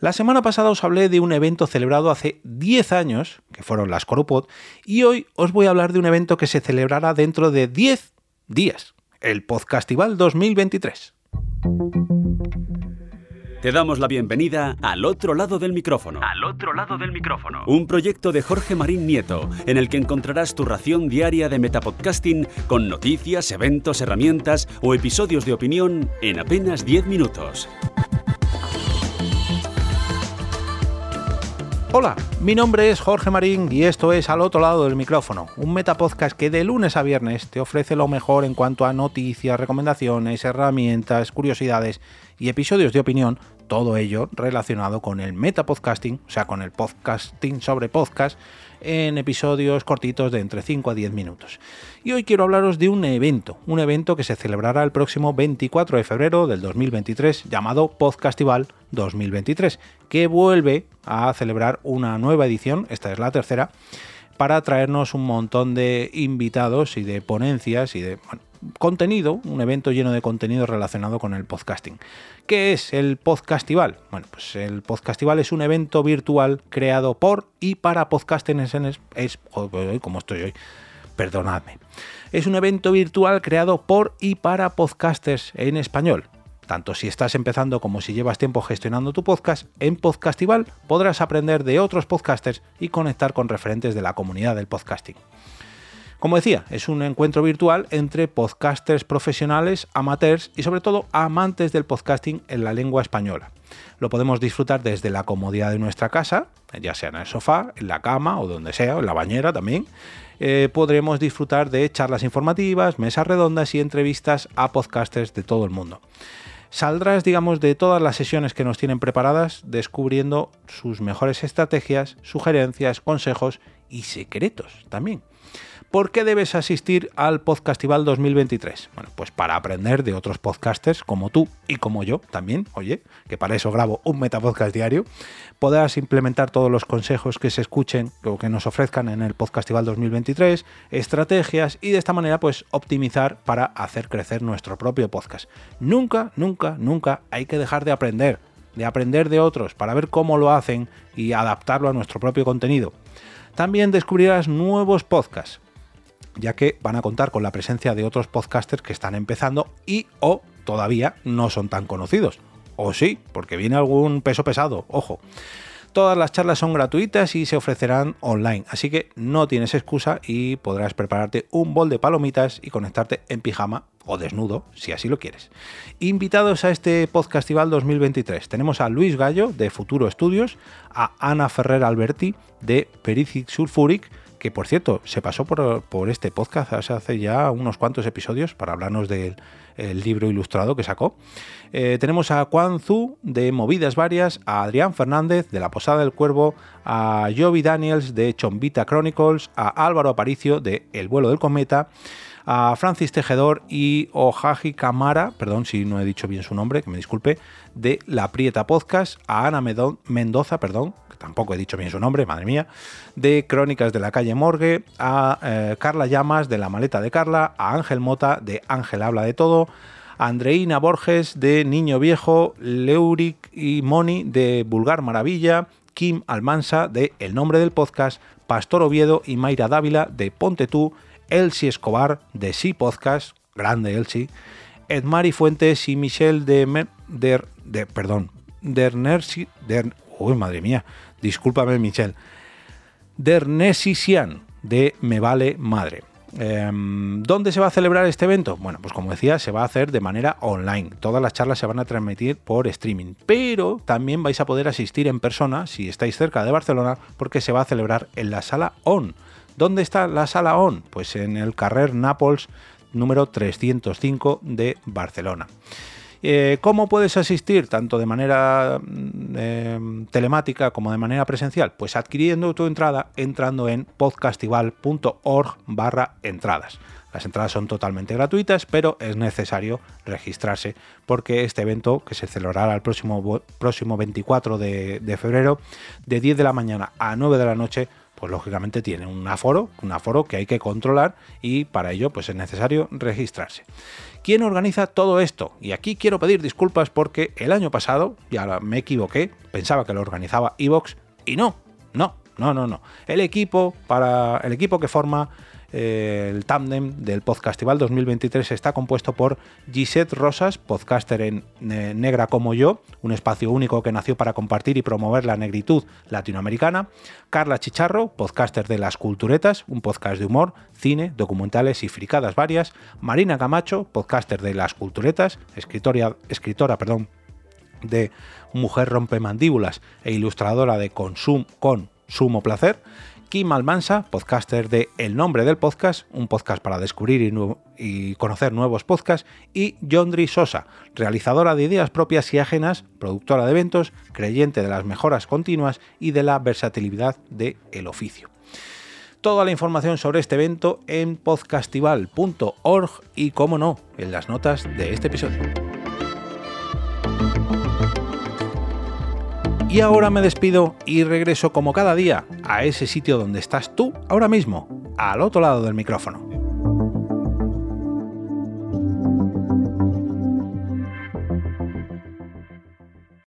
La semana pasada os hablé de un evento celebrado hace 10 años, que fueron las Coropod, y hoy os voy a hablar de un evento que se celebrará dentro de 10 días, el Podcastival 2023. Te damos la bienvenida al otro lado del micrófono. Al otro lado del micrófono. Un proyecto de Jorge Marín Nieto, en el que encontrarás tu ración diaria de metapodcasting con noticias, eventos, herramientas o episodios de opinión en apenas 10 minutos. Hola, mi nombre es Jorge Marín y esto es Al otro lado del micrófono, un metapodcast que de lunes a viernes te ofrece lo mejor en cuanto a noticias, recomendaciones, herramientas, curiosidades y episodios de opinión, todo ello relacionado con el metapodcasting, o sea, con el podcasting sobre podcast, en episodios cortitos de entre 5 a 10 minutos. Y hoy quiero hablaros de un evento, un evento que se celebrará el próximo 24 de febrero del 2023 llamado Podcastival 2023, que vuelve a celebrar una nueva edición, esta es la tercera, para traernos un montón de invitados y de ponencias y de contenido, un evento lleno de contenido relacionado con el podcasting. ¿Qué es el Podcastival? Bueno, pues el Podcastival es un evento virtual creado por y para podcasters en es, es como estoy hoy. Perdonadme. Es un evento virtual creado por y para podcasters en español. Tanto si estás empezando como si llevas tiempo gestionando tu podcast, en Podcastival podrás aprender de otros podcasters y conectar con referentes de la comunidad del podcasting. Como decía, es un encuentro virtual entre podcasters profesionales, amateurs y sobre todo amantes del podcasting en la lengua española. Lo podemos disfrutar desde la comodidad de nuestra casa, ya sea en el sofá, en la cama o donde sea, en la bañera también. Eh, podremos disfrutar de charlas informativas, mesas redondas y entrevistas a podcasters de todo el mundo. Saldrás, digamos, de todas las sesiones que nos tienen preparadas, descubriendo sus mejores estrategias, sugerencias, consejos y secretos también. ¿Por qué debes asistir al Podcastival 2023? Bueno, pues para aprender de otros podcasters como tú y como yo también, oye, que para eso grabo un metapodcast diario, podrás implementar todos los consejos que se escuchen o que nos ofrezcan en el Podcastival 2023, estrategias y de esta manera pues optimizar para hacer crecer nuestro propio podcast. Nunca, nunca, nunca hay que dejar de aprender, de aprender de otros para ver cómo lo hacen y adaptarlo a nuestro propio contenido. También descubrirás nuevos podcasts ya que van a contar con la presencia de otros podcasters que están empezando y o todavía no son tan conocidos. O sí, porque viene algún peso pesado, ojo. Todas las charlas son gratuitas y se ofrecerán online, así que no tienes excusa y podrás prepararte un bol de palomitas y conectarte en pijama o desnudo, si así lo quieres. Invitados a este Podcastival 2023 tenemos a Luis Gallo de Futuro Estudios, a Ana Ferrer Alberti de Pericic Sulfuric, que por cierto se pasó por, este podcast hace ya unos cuantos episodios para hablarnos del libro ilustrado que sacó. Eh, tenemos a Juan Zu de Movidas Varias, a Adrián Fernández de La Posada del Cuervo, a Jovi Daniels de Chombita Chronicles, a Álvaro Aparicio de El vuelo del cometa, a Francis Tejedor y Ojaji Camara, perdón si no he dicho bien su nombre, que me disculpe, de La Prieta Podcast, a Ana Mendoza, perdón, tampoco he dicho bien su nombre, madre mía, de Crónicas de la calle Morgue, a eh, Carla Llamas de La maleta de Carla, a Ángel Mota de Ángel habla de todo, Andreina Borges de Niño Viejo, Leuric y Moni de Vulgar Maravilla, Kim Almansa de El nombre del podcast, Pastor Oviedo y Mayra Dávila de Ponte tú, Elsie Escobar de Sí Podcast, grande Elsie, Edmari Fuentes y Michelle de, de, perdón, Dernersi, der, uy, madre mía, discúlpame Michelle, Dernesian de Me Vale Madre. Em, ¿Dónde se va a celebrar este evento? Bueno, pues como decía, se va a hacer de manera online. Todas las charlas se van a transmitir por streaming, pero también vais a poder asistir en persona si estáis cerca de Barcelona porque se va a celebrar en la sala ON. ¿Dónde está la sala ON? Pues en el Carrer Nápoles número 305 de Barcelona. Eh, ¿Cómo puedes asistir tanto de manera mm, em, telemática como de manera presencial? Pues adquiriendo tu entrada entrando en podcastival.org barra entradas. Las entradas son totalmente gratuitas, pero es necesario registrarse porque este evento, que se celebrará el próximo, próximo 24 de, de febrero, de 10 de la mañana a 9 de la noche, pues lógicamente tiene un aforo, un aforo que hay que controlar y para ello pues es necesario registrarse. ¿Quién organiza todo esto? Y aquí quiero pedir disculpas porque el año pasado ya me equivoqué, pensaba que lo organizaba Evox y no, no, no, no, no. El equipo para el equipo que forma eh, el tándem del Podcastival 2023 está compuesto por Gisette Rosas, podcaster en Negra como yo, un espacio único que nació para compartir y promover la negritud latinoamericana, Carla Chicharro, podcaster de Las Culturetas, un podcast de humor, cine, documentales y fricadas varias, Marina Camacho, podcaster de Las Culturetas, escritora, escritora perdón, de Mujer Rompe Mandíbulas e ilustradora de Consum, con Sumo Placer, Kim Almansa, podcaster de El Nombre del Podcast, un podcast para descubrir y, conocer nuevos podcasts, y Jondri Sosa, realizadora de ideas propias y ajenas, productora de eventos, creyente de las mejoras continuas y de la versatilidad del el oficio. Toda la información sobre este evento en podcastival.org y, como no, en las notas de este episodio. Y ahora me despido y regreso como cada día a ese sitio donde estás tú ahora mismo, al otro lado del micrófono.